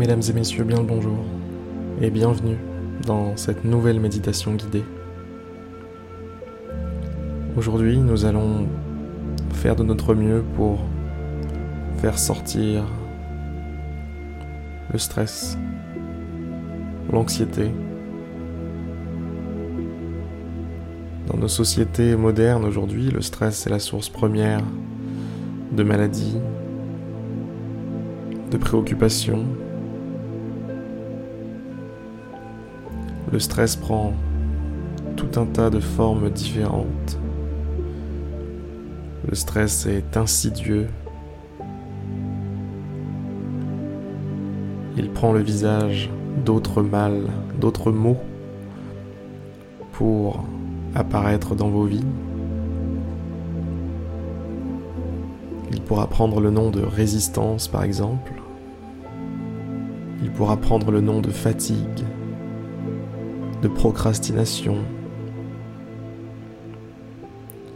Mesdames et messieurs, bien le bonjour et bienvenue dans cette nouvelle méditation guidée. Aujourd'hui, nous allons faire de notre mieux pour faire sortir le stress, l'anxiété. Dans nos sociétés modernes aujourd'hui, le stress est la source première de maladies, de préoccupations. Le stress prend tout un tas de formes différentes. Le stress est insidieux. Il prend le visage d'autres mal, d'autres mots pour apparaître dans vos vies. Il pourra prendre le nom de résistance par exemple. Il pourra prendre le nom de fatigue, de procrastination.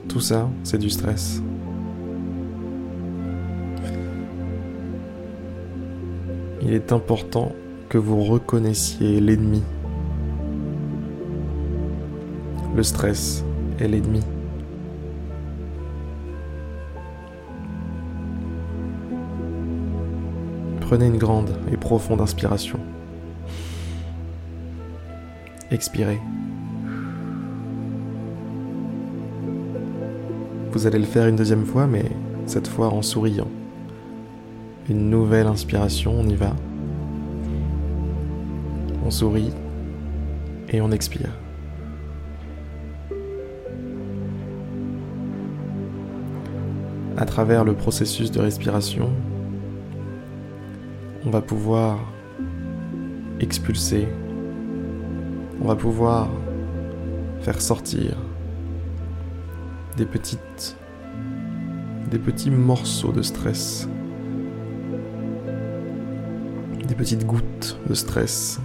Tout ça, c'est du stress. Il est important que vous reconnaissiez l'ennemi. Le stress est l'ennemi. Prenez une grande et profonde inspiration. Expirez. Vous allez le faire une deuxième fois, mais cette fois en souriant. Une nouvelle inspiration, on y va. On sourit et on expire. À travers le processus de respiration, on va pouvoir expulser, on va pouvoir faire sortir des petites des petits morceaux de stress, des petites gouttes de stress,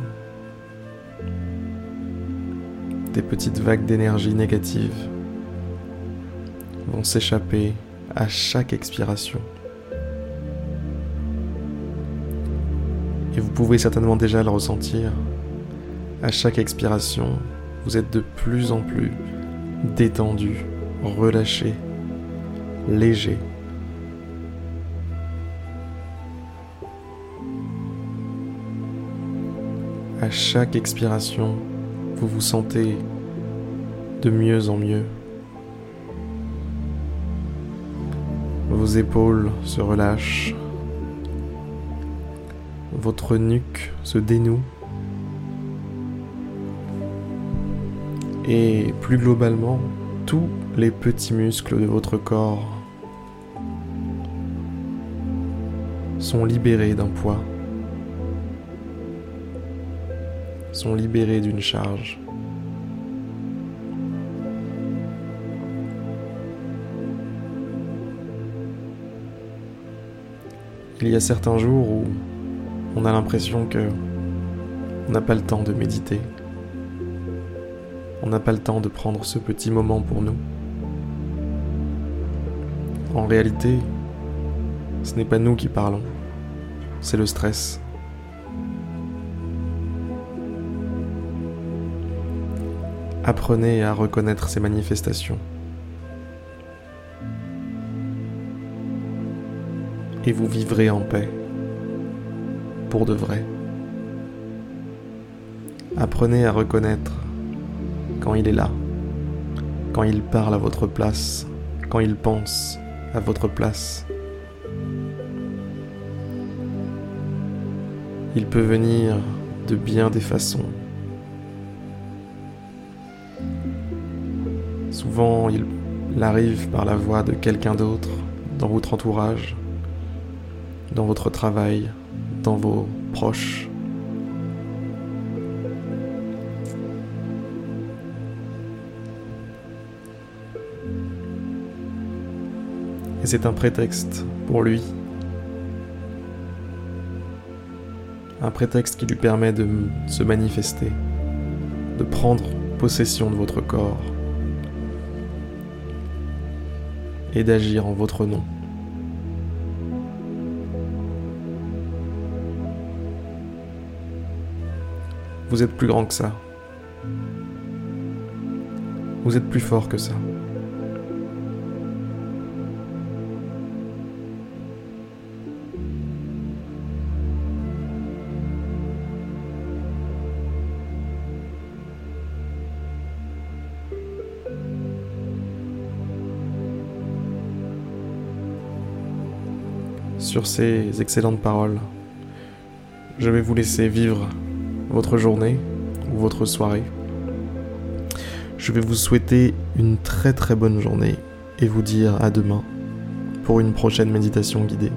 des petites vagues d'énergie négative vont s'échapper à chaque expiration. Et vous pouvez certainement déjà le ressentir. À chaque expiration, vous êtes de plus en plus détendu, relâché, léger. À chaque expiration, vous vous sentez de mieux en mieux. Vos épaules se relâchent, votre nuque se dénoue et plus globalement, tous les petits muscles de votre corps sont libérés d'un poids, sont libérés d'une charge. Il y a certains jours où on a l'impression que on n'a pas le temps de méditer. On n'a pas le temps de prendre ce petit moment pour nous. En réalité, ce n'est pas nous qui parlons, c'est le stress. Apprenez à reconnaître ces manifestations. Et vous vivrez en paix pour de vrai. Apprenez à reconnaître quand il est là, quand il parle à votre place, quand il pense à votre place. Il peut venir de bien des façons. Souvent, il arrive par la voix de quelqu'un d'autre dans votre entourage, dans votre travail, dans vos proches. Et c'est un prétexte pour lui. Un prétexte qui lui permet de se manifester, de prendre possession de votre corps et d'agir en votre nom. Vous êtes plus grand que ça. Vous êtes plus fort que ça. Sur ces excellentes paroles, je vais vous laisser vivre votre journée ou votre soirée. Je vais vous souhaiter une très très bonne journée et vous dire à demain pour une prochaine méditation guidée.